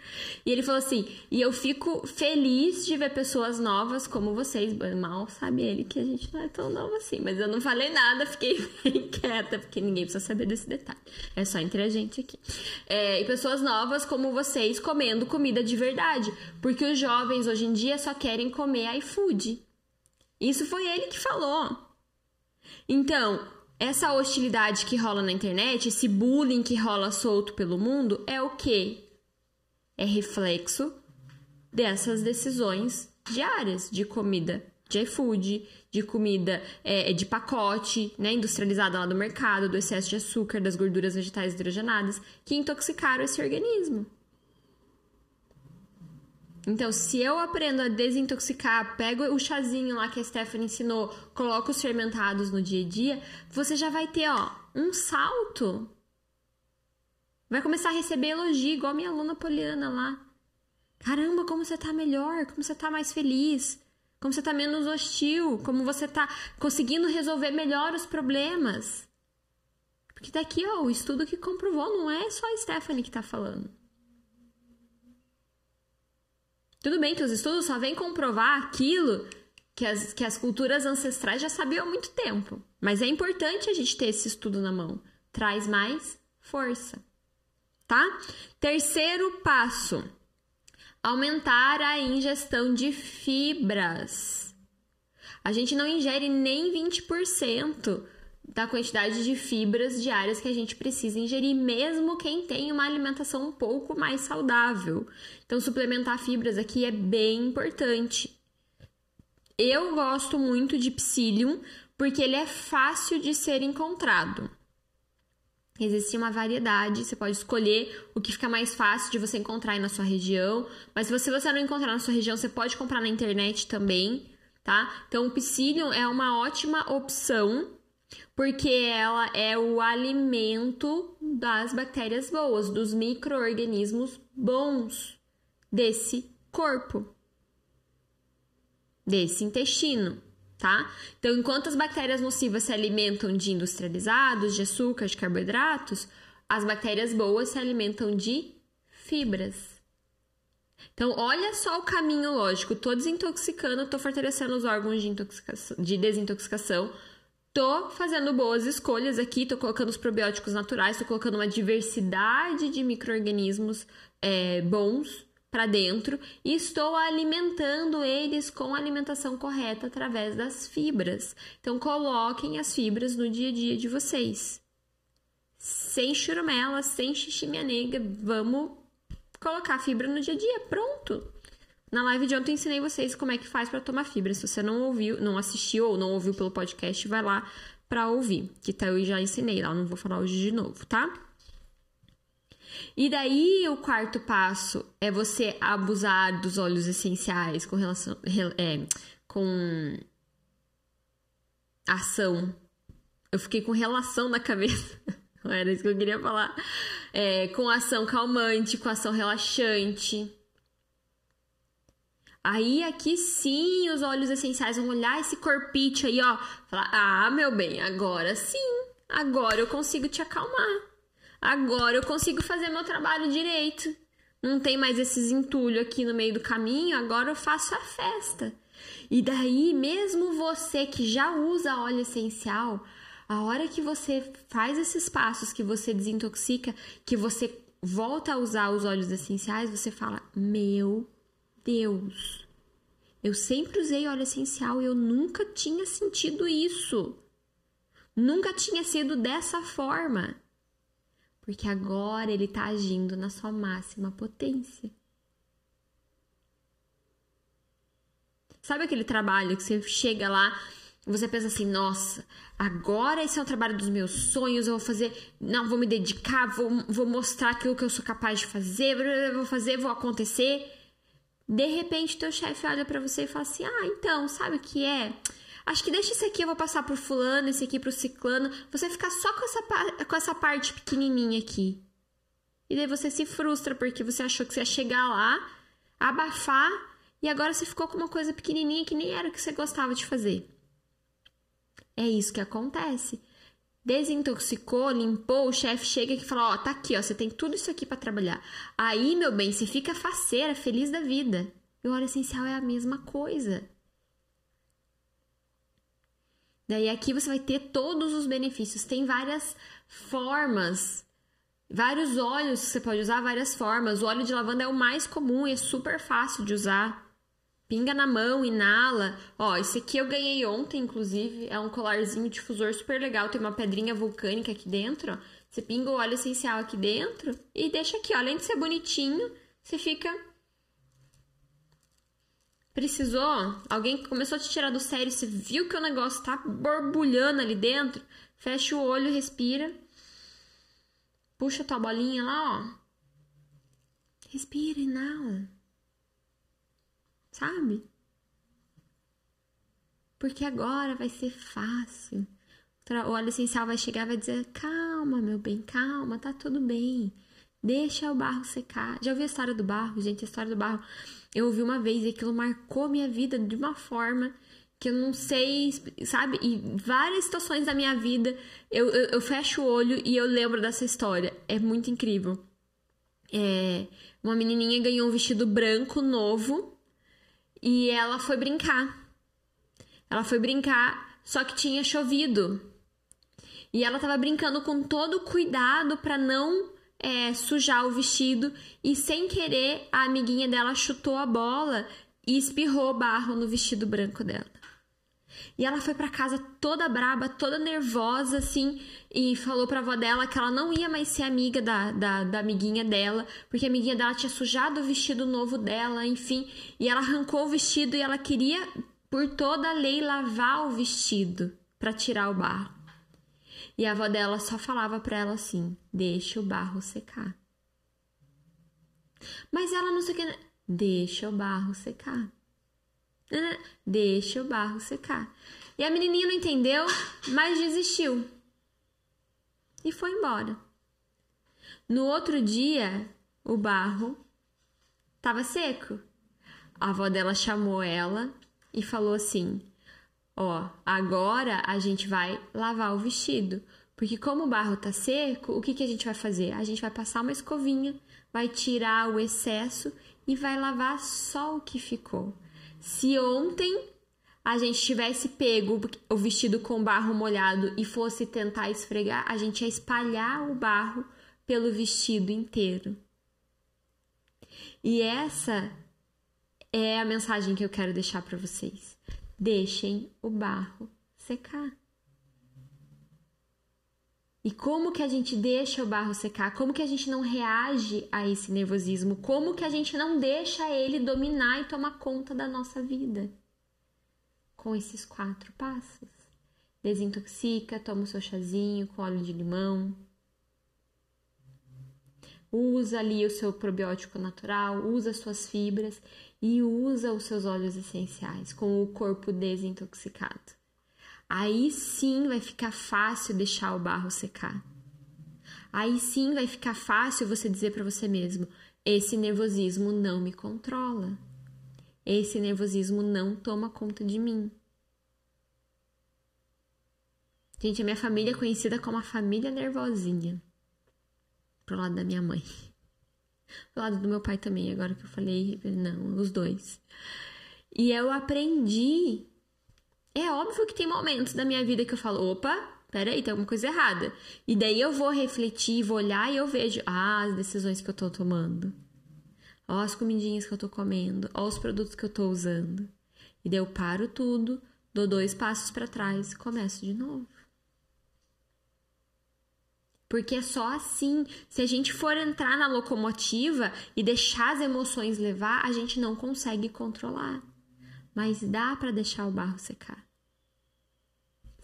Speaker 1: E ele falou assim: e eu fico feliz de ver pessoas novas como vocês. Mal sabe ele que a gente não é tão novo assim, mas eu não falei nada, fiquei bem quieta, porque ninguém precisa saber desse detalhe. É só entre a gente aqui. É, e pessoas novas como vocês comendo comida de verdade, porque os jovens hoje em dia só querem comer iFood. Isso foi ele que falou. Então, essa hostilidade que rola na internet, esse bullying que rola solto pelo mundo, é o quê? É reflexo dessas decisões diárias de comida de iFood, de comida é, de pacote, né, industrializada lá do mercado, do excesso de açúcar, das gorduras vegetais hidrogenadas, que intoxicaram esse organismo. Então, se eu aprendo a desintoxicar, pego o chazinho lá que a Stephanie ensinou, coloco os fermentados no dia a dia, você já vai ter, ó, um salto. Vai começar a receber elogio, igual a minha aluna Poliana lá. Caramba, como você tá melhor, como você tá mais feliz, como você tá menos hostil, como você tá conseguindo resolver melhor os problemas. Porque tá aqui, ó, o estudo que comprovou, não é só a Stephanie que tá falando. Tudo bem que os estudos só vêm comprovar aquilo que as, que as culturas ancestrais já sabiam há muito tempo. Mas é importante a gente ter esse estudo na mão. Traz mais força. Tá? Terceiro passo: aumentar a ingestão de fibras. A gente não ingere nem 20% da quantidade de fibras diárias que a gente precisa ingerir, mesmo quem tem uma alimentação um pouco mais saudável. Então, suplementar fibras aqui é bem importante. Eu gosto muito de psyllium porque ele é fácil de ser encontrado. Existe uma variedade, você pode escolher o que fica mais fácil de você encontrar aí na sua região, mas se você, não encontrar na sua região, você pode comprar na internet também, tá? Então, o psyllium é uma ótima opção porque ela é o alimento das bactérias boas, dos micro-organismos bons desse corpo, desse intestino, tá? Então, enquanto as bactérias nocivas se alimentam de industrializados, de açúcar, de carboidratos, as bactérias boas se alimentam de fibras. Então, olha só o caminho lógico. Tô desintoxicando, tô fortalecendo os órgãos de, de desintoxicação Tô fazendo boas escolhas aqui, tô colocando os probióticos naturais, tô colocando uma diversidade de micro-organismos é, bons para dentro e estou alimentando eles com a alimentação correta através das fibras. Então, coloquem as fibras no dia a dia de vocês. Sem churumela, sem xixi minha nega, vamos colocar fibra no dia a dia, pronto. Na live de ontem ensinei vocês como é que faz para tomar fibra. Se você não ouviu, não assistiu ou não ouviu pelo podcast, vai lá para ouvir, que tá, eu já ensinei lá, não vou falar hoje de novo, tá? E daí o quarto passo é você abusar dos óleos essenciais com relação é, com ação. Eu fiquei com relação na cabeça. Não era isso que eu queria falar. É, com ação calmante, com ação relaxante. Aí aqui sim os óleos essenciais vão olhar esse corpite aí, ó. Falar, ah, meu bem, agora sim. Agora eu consigo te acalmar. Agora eu consigo fazer meu trabalho direito. Não tem mais esses entulhos aqui no meio do caminho, agora eu faço a festa. E daí, mesmo você que já usa óleo essencial, a hora que você faz esses passos, que você desintoxica, que você volta a usar os óleos essenciais, você fala: Meu Deus. Eu sempre usei óleo essencial e eu nunca tinha sentido isso. Nunca tinha sido dessa forma. Porque agora ele está agindo na sua máxima potência. Sabe aquele trabalho que você chega lá você pensa assim: nossa, agora esse é o trabalho dos meus sonhos, eu vou fazer, não, vou me dedicar, vou, vou mostrar aquilo que eu sou capaz de fazer, vou fazer, vou acontecer. De repente, teu chefe olha para você e fala assim: Ah, então, sabe o que é? Acho que deixa esse aqui, eu vou passar pro fulano, esse aqui pro ciclano. Você ficar só com essa, com essa parte pequenininha aqui. E daí você se frustra porque você achou que você ia chegar lá, abafar, e agora você ficou com uma coisa pequenininha que nem era o que você gostava de fazer. É isso que acontece desintoxicou, limpou, o chefe chega e fala: Ó, tá aqui, ó, você tem tudo isso aqui para trabalhar. Aí, meu bem, você fica faceira, feliz da vida. E o óleo essencial é a mesma coisa. Daí aqui você vai ter todos os benefícios. Tem várias formas, vários óleos que você pode usar, várias formas. O óleo de lavanda é o mais comum e é super fácil de usar. Pinga na mão, inala. Ó, esse aqui eu ganhei ontem, inclusive. É um colarzinho difusor super legal. Tem uma pedrinha vulcânica aqui dentro, ó. Você pinga o óleo essencial aqui dentro e deixa aqui, ó. Além de ser bonitinho, você fica. Precisou? Alguém começou a te tirar do sério, você viu que o negócio tá borbulhando ali dentro? Fecha o olho, respira. Puxa tua bolinha lá, ó. Respira, inala sabe? Porque agora vai ser fácil. O óleo essencial vai chegar e vai dizer: calma, meu bem, calma, tá tudo bem. Deixa o barro secar. Já ouviu a história do barro? Gente, a história do barro eu ouvi uma vez e aquilo marcou minha vida de uma forma que eu não sei, sabe? E várias situações da minha vida eu, eu, eu fecho o olho e eu lembro dessa história. É muito incrível. É, uma menininha ganhou um vestido branco novo e ela foi brincar. Ela foi brincar, só que tinha chovido. E ela tava brincando com todo cuidado para não é, sujar o vestido e sem querer a amiguinha dela chutou a bola e espirrou barro no vestido branco dela. E ela foi para casa toda braba, toda nervosa, assim, e falou pra avó dela que ela não ia mais ser amiga da, da, da, amiguinha dela, porque a amiguinha dela tinha sujado o vestido novo dela, enfim. E ela arrancou o vestido e ela queria, por toda a lei, lavar o vestido para tirar o barro. E a avó dela só falava para ela assim: deixa o barro secar. Mas ela não sei o que. Deixa o barro secar. Deixa o barro secar. E a menininha não entendeu, mas desistiu. E foi embora. No outro dia, o barro estava seco. A avó dela chamou ela e falou assim: Ó, agora a gente vai lavar o vestido. Porque como o barro tá seco, o que, que a gente vai fazer? A gente vai passar uma escovinha, vai tirar o excesso e vai lavar só o que ficou. Se ontem a gente tivesse pego o vestido com barro molhado e fosse tentar esfregar, a gente ia espalhar o barro pelo vestido inteiro. E essa é a mensagem que eu quero deixar para vocês. Deixem o barro secar. E como que a gente deixa o barro secar? Como que a gente não reage a esse nervosismo? Como que a gente não deixa ele dominar e tomar conta da nossa vida? Com esses quatro passos. Desintoxica, toma o seu chazinho com óleo de limão. Usa ali o seu probiótico natural, usa suas fibras e usa os seus óleos essenciais com o corpo desintoxicado. Aí sim vai ficar fácil deixar o barro secar. Aí sim vai ficar fácil você dizer para você mesmo: esse nervosismo não me controla. Esse nervosismo não toma conta de mim. Gente, a minha família é conhecida como a família nervosinha. Pro lado da minha mãe. Pro lado do meu pai também, agora que eu falei, não, os dois. E eu aprendi é óbvio que tem momentos da minha vida que eu falo, opa, peraí, tem alguma coisa errada. E daí eu vou refletir, vou olhar e eu vejo, ah, as decisões que eu tô tomando. Ó as comidinhas que eu tô comendo, ó os produtos que eu tô usando. E daí eu paro tudo, dou dois passos para trás e começo de novo. Porque é só assim. Se a gente for entrar na locomotiva e deixar as emoções levar, a gente não consegue controlar. Mas dá para deixar o barro secar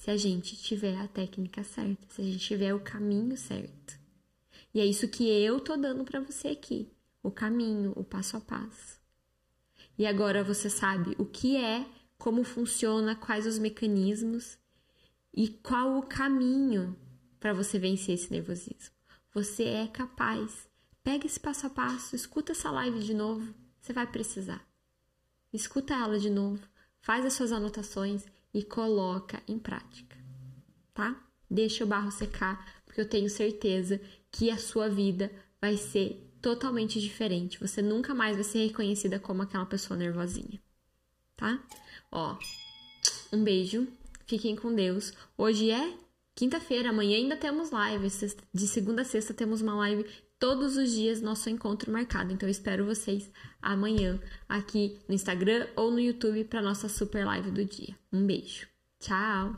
Speaker 1: se a gente tiver a técnica certa, se a gente tiver o caminho certo. E é isso que eu tô dando para você aqui, o caminho, o passo a passo. E agora você sabe o que é, como funciona, quais os mecanismos e qual o caminho para você vencer esse nervosismo. Você é capaz. Pega esse passo a passo, escuta essa live de novo, você vai precisar. Escuta ela de novo, faz as suas anotações e coloca em prática, tá? Deixa o barro secar, porque eu tenho certeza que a sua vida vai ser totalmente diferente. Você nunca mais vai ser reconhecida como aquela pessoa nervosinha, tá? Ó, um beijo, fiquem com Deus. Hoje é quinta-feira, amanhã ainda temos live. De segunda a sexta temos uma live todos os dias nosso encontro marcado. Então espero vocês amanhã aqui no Instagram ou no YouTube para nossa super live do dia. Um beijo. Tchau.